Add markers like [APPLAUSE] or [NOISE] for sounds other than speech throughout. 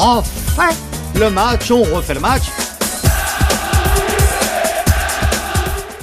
refait le match, on refait le match.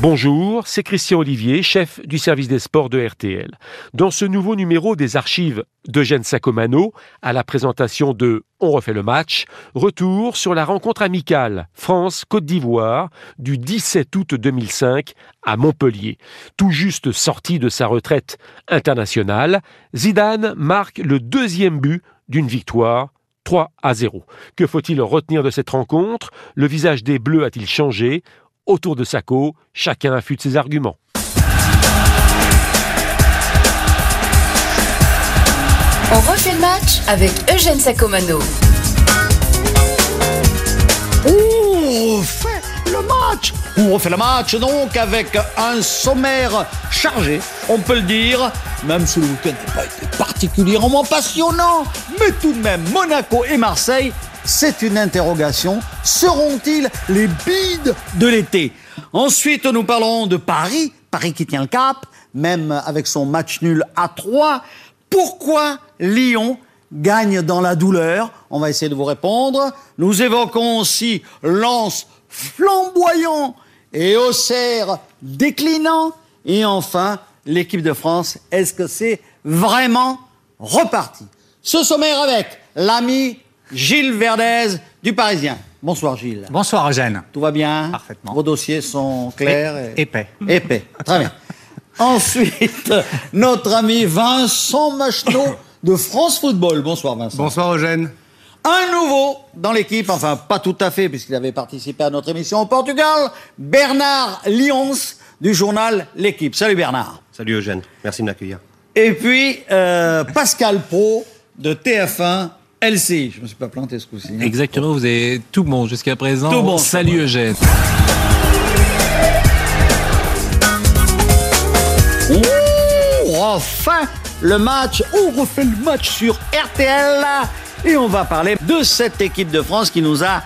Bonjour, c'est Christian Olivier, chef du service des sports de RTL. Dans ce nouveau numéro des archives d'Eugène Sacomano, à la présentation de On refait le match, retour sur la rencontre amicale France-Côte d'Ivoire du 17 août 2005 à Montpellier. Tout juste sorti de sa retraite internationale, Zidane marque le deuxième but d'une victoire 3 à 0. Que faut-il retenir de cette rencontre? Le visage des Bleus a-t-il changé? Autour de Sacco, chacun affûte ses arguments. On refait le match avec Eugène Sacomano. On refait le match On refait le match donc avec un sommaire chargé, on peut le dire, même si le week-end n'a pas été particulièrement passionnant, mais tout de même Monaco et Marseille c'est une interrogation. Seront-ils les bides de l'été? Ensuite, nous parlons de Paris, Paris qui tient le cap, même avec son match nul à 3. Pourquoi Lyon gagne dans la douleur? On va essayer de vous répondre. Nous évoquons aussi Lens flamboyant et Auxerre déclinant. Et enfin, l'équipe de France, est-ce que c'est vraiment reparti? Ce sommaire avec l'ami Gilles Verdez du Parisien. Bonsoir Gilles. Bonsoir Eugène. Tout va bien? Parfaitement. Vos dossiers sont clairs et... Épais. Épais. Très bien. [LAUGHS] Ensuite, notre ami Vincent Macheneau de France Football. Bonsoir Vincent. Bonsoir Eugène. Un nouveau dans l'équipe, enfin pas tout à fait puisqu'il avait participé à notre émission au Portugal, Bernard Lyons du journal L'équipe. Salut Bernard. Salut Eugène, merci de m'accueillir. Et puis euh, Pascal Pro de TF1 LCI. Je me suis pas planté ce coup-ci. hein. Exactement, vous avez tout bon jusqu'à présent. Tout bon. Salut Eugène. Ouh, enfin le match, on refait le match sur RTL et on va parler de cette équipe de France qui nous a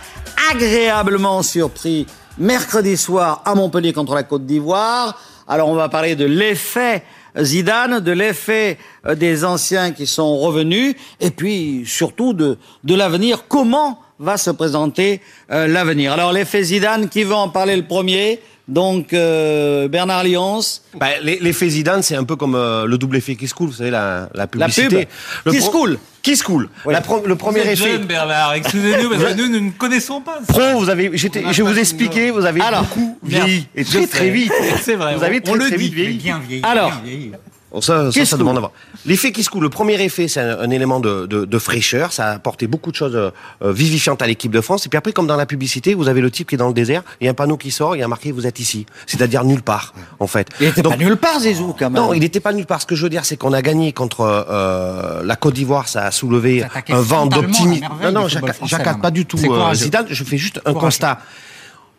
agréablement surpris mercredi soir à Montpellier contre la Côte d'Ivoire. Alors on va parler de l'effet Zidane, de l'effet euh, des anciens qui sont revenus et puis surtout de, de l'avenir. Comment va se présenter euh, l'avenir? Alors l'effet Zidane, qui va en parler le premier? Donc euh, Bernard Lyons. Bah, les- L'effet Zidane, c'est un peu comme euh, le double effet Kiss Cool, vous savez, la, la publicité. pub. Le Kiss pro- Cool. Kiss Cool. Oui. La pro- le premier Vous êtes effet. jeune, Bernard, excusez-nous, parce que nous, nous ne connaissons pas ça. Pro, vous avez, j'étais- je vais vous expliquer, vous avez Alors, beaucoup vieilli. Et très très vite. C'est vrai, Vous avez on- très on le très dit, vite vieilli. Bien vieilli. Alors. bien vieilli. Bon, ça, ça, ça demande à voir. L'effet Kiss Cool, le premier effet, c'est un, un élément de, de, de fraîcheur. Ça a apporté beaucoup de choses euh, euh, vivifiantes à l'équipe de France. Et puis après, comme dans la publicité, vous avez le type qui est dans le désert, il y a un panneau qui sort, il y a marqué vous êtes ici. C'est-à-dire nulle part, en fait. Il était Donc, pas nulle part Zizou quand même. Non, il n'était pas nulle part. Ce que je veux dire, c'est qu'on a gagné contre euh, la Côte d'Ivoire. Ça a soulevé un vent d'optimisme. Non, non, j'accade pas du tout euh. Zidane. Je fais juste un Courageux. constat.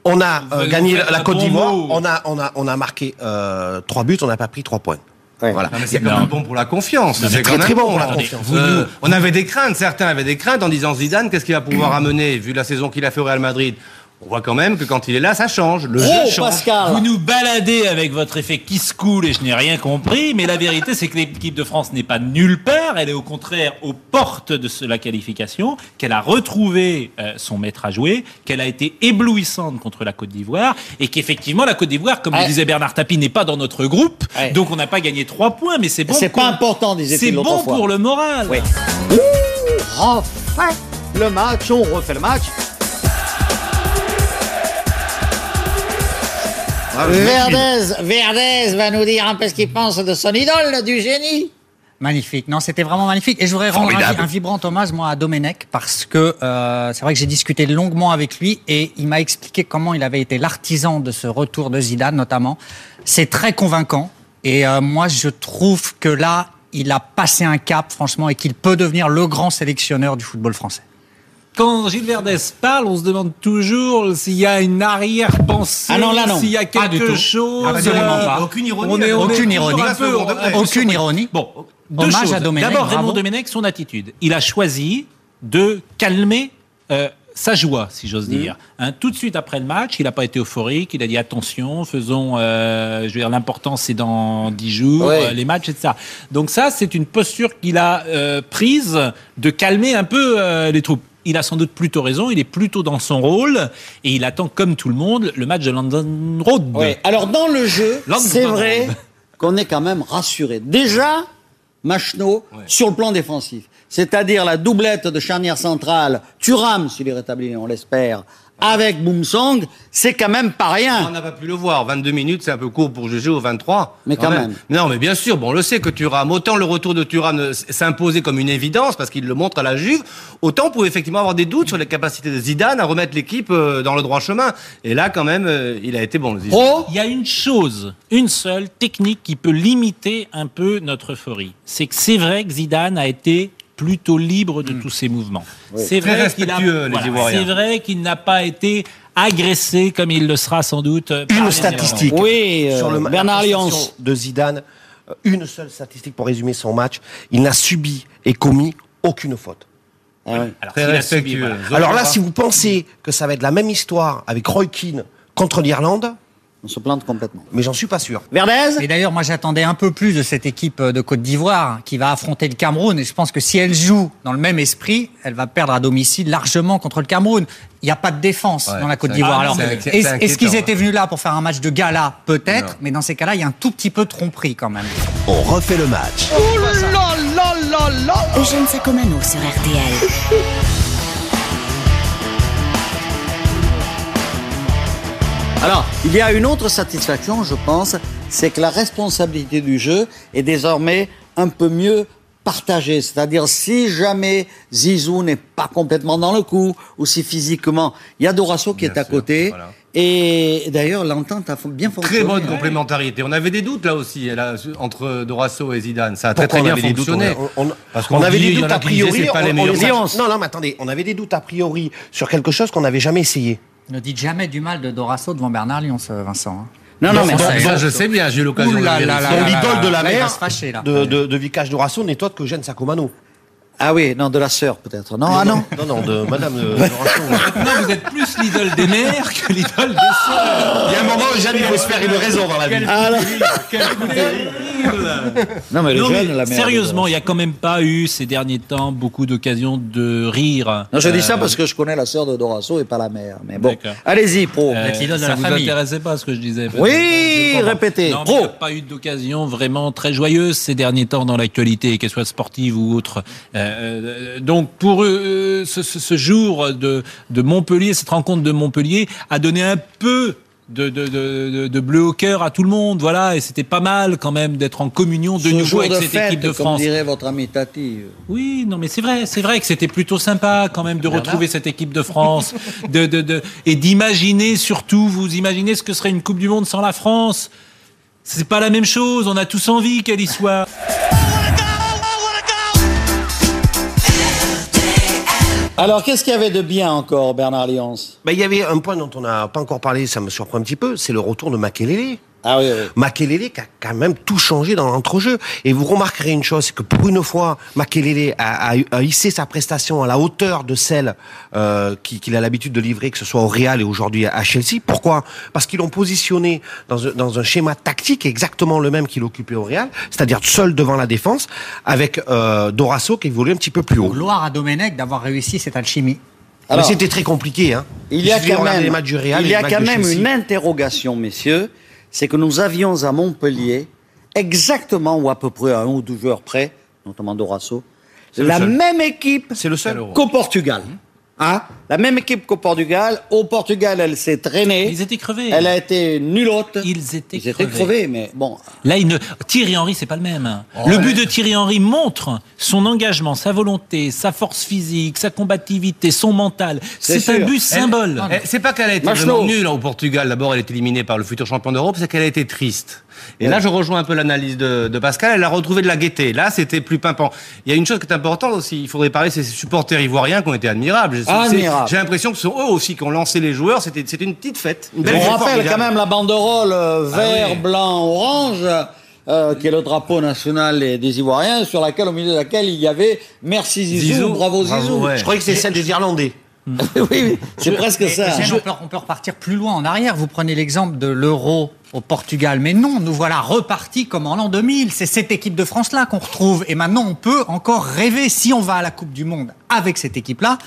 On a euh, gagné la Côte d'Ivoire. On a, on a, on a marqué euh, trois buts. On n'a pas pris trois points. Ouais. Voilà. C'est quand même bon pour la confiance. c'est très, quand même très bon pour la confiance. euh, on avait des craintes, certains avaient des craintes en disant Zidane, qu'est-ce qu'il va pouvoir amener vu la saison qu'il a fait au Real Madrid? On voit quand même que quand il est là, ça change. Le Oh jeu change. Pascal Vous nous baladez avec votre effet kiss cool et je n'ai rien compris, mais la vérité c'est que l'équipe de France n'est pas nulle part, elle est au contraire aux portes de la qualification, qu'elle a retrouvé euh, son maître à jouer, qu'elle a été éblouissante contre la Côte d'Ivoire et qu'effectivement la Côte d'Ivoire, comme Ouais. le disait Bernard Tapie, n'est pas dans notre groupe, Ouais. donc on n'a pas gagné trois points, mais c'est bon. C'est pas important, disait-il C'est bon fois. pour le moral. Oui. Refait le match, on refait le match. Verdez, Verdez va nous dire un peu ce qu'il pense de son idole, du génie. Magnifique. Non, c'était vraiment magnifique. Et je voudrais rendre un vibrant hommage, moi, à Domenech, parce que euh, c'est vrai que j'ai discuté longuement avec lui et il m'a expliqué comment il avait été l'artisan de ce retour de Zidane, notamment. C'est très convaincant. Et euh, moi, je trouve que là, il a passé un cap, franchement, et qu'il peut devenir le grand sélectionneur du football français. Quand Gilles Verdez parle, on se demande toujours s'il y a une arrière-pensée, Ah non, là, non. s'il y a quelque chose. Absolument euh, pas. Aucune ironie, On est, on aucune ironie. un peu- peu Aucune ironie. Bon, deux Hommage choses. à Domenech, D'abord. Raymond Domenech, son attitude. Il a choisi de calmer euh, sa joie, si j'ose Mmh. dire. Hein, tout de suite après le match, il n'a pas été euphorique. Il a dit attention, faisons. euh, je veux dire, l'important c'est dans dix jours, Ouais. euh, les matchs, etc. Donc ça, c'est une posture qu'il a euh, prise de calmer un peu euh, les troupes. Il a sans doute plutôt raison, il est plutôt dans son rôle et il attend comme tout le monde le match de London Road. Alors dans le jeu, [LAUGHS] c'est vrai qu'on est quand même rassuré. Déjà, Machno sur le plan défensif, c'est-à-dire la doublette de charnière centrale, Thuram s'il est rétabli, on l'espère, avec Boomsong, c'est quand même pas On rien. n'a pas pu le voir. 22 minutes, c'est un peu court pour juger au 23. Mais quand même. Non, mais bien sûr. Bon, on le sait que Thuram, autant le retour de Thuram s'imposait comme une évidence parce qu'il le montre à la Juve, autant on pouvait effectivement avoir des doutes sur les capacités de Zidane à remettre l'équipe euh, dans le droit chemin. Et là, quand même, euh, il a été bon, le Zidane. Pro, Il y a une chose, une seule technique qui peut limiter un peu notre euphorie. C'est que c'est vrai que Zidane a été plutôt libre de tous ses mouvements. C'est vrai qu'il n'a pas été agressé comme il le sera sans doute. les Une statistique Oui, euh, sur le Bernard Lyons. de Zidane. euh, Une seule statistique pour résumer son match. Il n'a subi et commis aucune faute. Ah ouais. Alors, Très s'il a respectueux. subi, voilà. Alors là, si vous pensez que ça va être la même histoire avec Roy Keane contre l'Irlande, on se plante complètement. mais j'en suis pas sûr. Verdez Et d'ailleurs, moi, j'attendais un peu plus de cette équipe de Côte d'Ivoire qui va affronter le Cameroun. Et je pense que si elle joue dans le même esprit, elle va perdre à domicile largement contre le Cameroun. Il n'y a pas de défense Ouais, dans la Côte d'Ivoire. Alors, est-ce qu'ils étaient venus là pour faire un match de gala Peut-être, mais dans ces cas-là, il y a un tout petit peu de tromperie quand même. On refait le match. Eugène Sacomano sur RTL. Alors, il y a une autre satisfaction, je pense, c'est que la responsabilité du jeu est désormais un peu mieux partagée. C'est-à-dire, si jamais Zizou n'est pas complètement dans le coup, ou si physiquement, il y a Dorasso qui Bien est à sûr, côté. voilà. Et d'ailleurs, l'entente a bien fonctionné. Très bonne complémentarité. On avait des doutes là aussi là, entre Dorasso et Zidane. Ça a très Pourquoi très on bien avait des doutes fonctionné. On, on- Parce on qu'on avait dit, des doutes a priori. pas on- les on non, non, mais attendez, on avait des doutes a priori sur quelque chose qu'on n'avait jamais essayé. Ne dites jamais du mal de Dorasso devant Bernard Lyons, euh, Vincent. hein. Non, non, mais ça- ça, je sais bien, j'ai eu l'occasion de l'idole de la là. de, de, de Vicage Dorasso n'est autre que Jeanne Sacomano. Ah oui, non, de la sœur peut-être. Non, ah non. [LAUGHS] Non, non, de Madame euh, [LAUGHS] Dorasso. Maintenant, vous êtes plus l'idole des mères que l'idole des sœurs. Il y a un moment où Jeanne, il faut se faire une raison dans la vie. Ah, non. Quel [LAUGHS] coup terrible. Non, mais les Non, mais jeunes, la mère. sérieusement, il n'y a quand même pas eu ces derniers temps beaucoup d'occasions de rire. Non, je dis ça Euh, parce que je connais la sœur de Dorasso et pas la mère. Mais bon, allez-y, pro. euh, l'idole de ça la vous famille. intéressait pas ce que je disais. Oui, Je répétez. Non, Pro. il n'y a pas eu d'occasion vraiment très joyeuse ces derniers temps dans l'actualité, qu'elle soit sportive ou autre. Euh, euh, donc pour eux, ce, jour de, de Montpellier, cette rencontre de Montpellier a donné un peu de, de, de, de- de bleu au cœur à tout le monde, voilà, et c'était pas mal quand même d'être en communion de Ce nouveau avec de cette fête, équipe de comme France. dirait votre ami Tati. Oui, non, mais c'est vrai, c'est vrai que c'était plutôt sympa quand même de retrouver cette équipe de France, [LAUGHS] de, de, de, et d'imaginer surtout, vous imaginez ce que serait une Coupe du Monde sans la France. C'est pas la même chose. On a tous envie qu'elle y soit. Alors, qu'est-ce qu'il y avait de bien encore, Bernard Lyons? Ben, il y avait un point dont on n'a pas encore parlé, ça me surprend un petit peu, c'est le retour de Makelele. Ah oui, oui. Makelele qui a quand même tout changé dans l'entrejeu. Et vous remarquerez une chose, c'est que pour une fois, Makelele a, a, a hissé sa prestation à la hauteur de celle euh, qui- qu'il a l'habitude de livrer, que ce soit au Real et aujourd'hui à Chelsea. Pourquoi? Parce qu'ils l'ont positionné dans, un- dans un schéma tactique exactement le même qu'il occupait au Real, c'est-à-dire seul devant la défense, avec euh, Dorasso qui évolue un petit peu plus haut. Gloire à Domenech d'avoir réussi cette alchimie. Alors, Mais c'était très compliqué. Hein. il y a quand même, les matchs du Real il et y les a matchs quand de même Chelsea. une interrogation, messieurs. C'est que nous avions à Montpellier, exactement ou à peu près à un ou deux joueurs près, notamment Dorasso, la même équipe qu'au Portugal. Hein? La même équipe qu'au Portugal. Au Portugal, elle s'est traînée. Ils étaient crevés. Elle a été nullote. Ils étaient Ils étaient crevés. mais bon. Là, il ne... Thierry Henry, c'est pas le même. le but de Thierry Henry montre son engagement, sa volonté, sa force physique, sa combativité, son mental. C'est C'est un but symbole. C'est pas qu'elle a été vraiment nulle au Portugal. D'abord, elle est éliminée par le futur champion d'Europe, c'est qu'elle a été triste. Et là, je rejoins un peu l'analyse de, de Pascal. Elle a retrouvé de la gaieté. Là, c'était plus pimpant. Il y a une chose qui est importante aussi. Il faudrait parler de ces supporters ivoiriens qui ont été admirables. C'est- J'ai l'impression que ce sont eux aussi qui ont lancé les joueurs. C'était une petite fête. Une belle On rappelle formidable. quand même la banderole euh, vert, oui. blanc, orange, euh, qui est le drapeau national des, Ivoiriens, sur laquelle, au milieu de laquelle il y avait Merci Zizou, Zizou, bravo, bravo, Zizou. ouais. Je croyais que c'est celle des Irlandais. [LAUGHS] oui, oui, c'est presque ça. On, peut, on peut repartir plus loin en arrière. Vous prenez l'exemple de l'euro au Portugal. Mais non, nous voilà repartis comme en l'an 2000. C'est cette équipe de France-là qu'on retrouve. Et maintenant, on peut encore rêver, si on va à la Coupe du Monde avec cette équipe-là,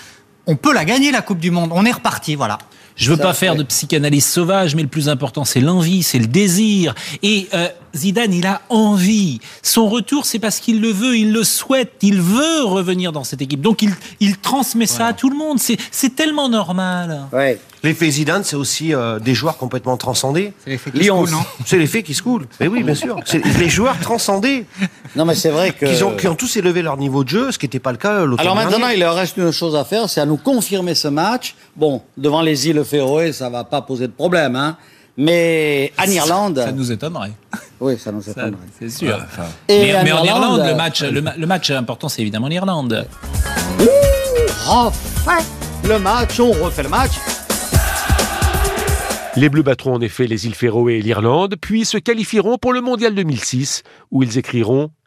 on peut la gagner la Coupe du Monde. On est reparti, voilà. Je veux Ça, pas faire de psychanalyse sauvage, mais le plus important, c'est l'envie, c'est le désir. Et euh, Zidane, il a envie. Son retour, c'est parce qu'il le veut, il le souhaite, il veut revenir dans cette équipe. Donc il, il transmet ça à tout le monde. C'est tellement normal. Ouais. L'effet Zidane, c'est aussi euh, des joueurs complètement transcendés. C'est l'effet qui Lyon, se coule, non [LAUGHS] C'est l'effet qui se coule. Mais oui, bien sûr. C'est les joueurs transcendés Non, mais c'est vrai que. qui ont, qui ont tous élevé leur niveau de jeu, ce qui n'était pas le cas l'automne Alors maintenant, dernier. il leur reste une chose à faire, c'est à nous confirmer ce match. Bon, devant les îles Féroé, ça va pas poser de problème, hein. Mais en Irlande, Ça nous étonnerait. oui, ça nous étonnerait. C'est sûr. Et mais, en mais en Irlande, Irlande, le match, le, ma- le match important, c'est évidemment l'Irlande. Enfin, le match, on refait le match. Les Bleus battront en effet les îles Féroé et l'Irlande, puis se qualifieront pour le Mondial 2006, où ils écriront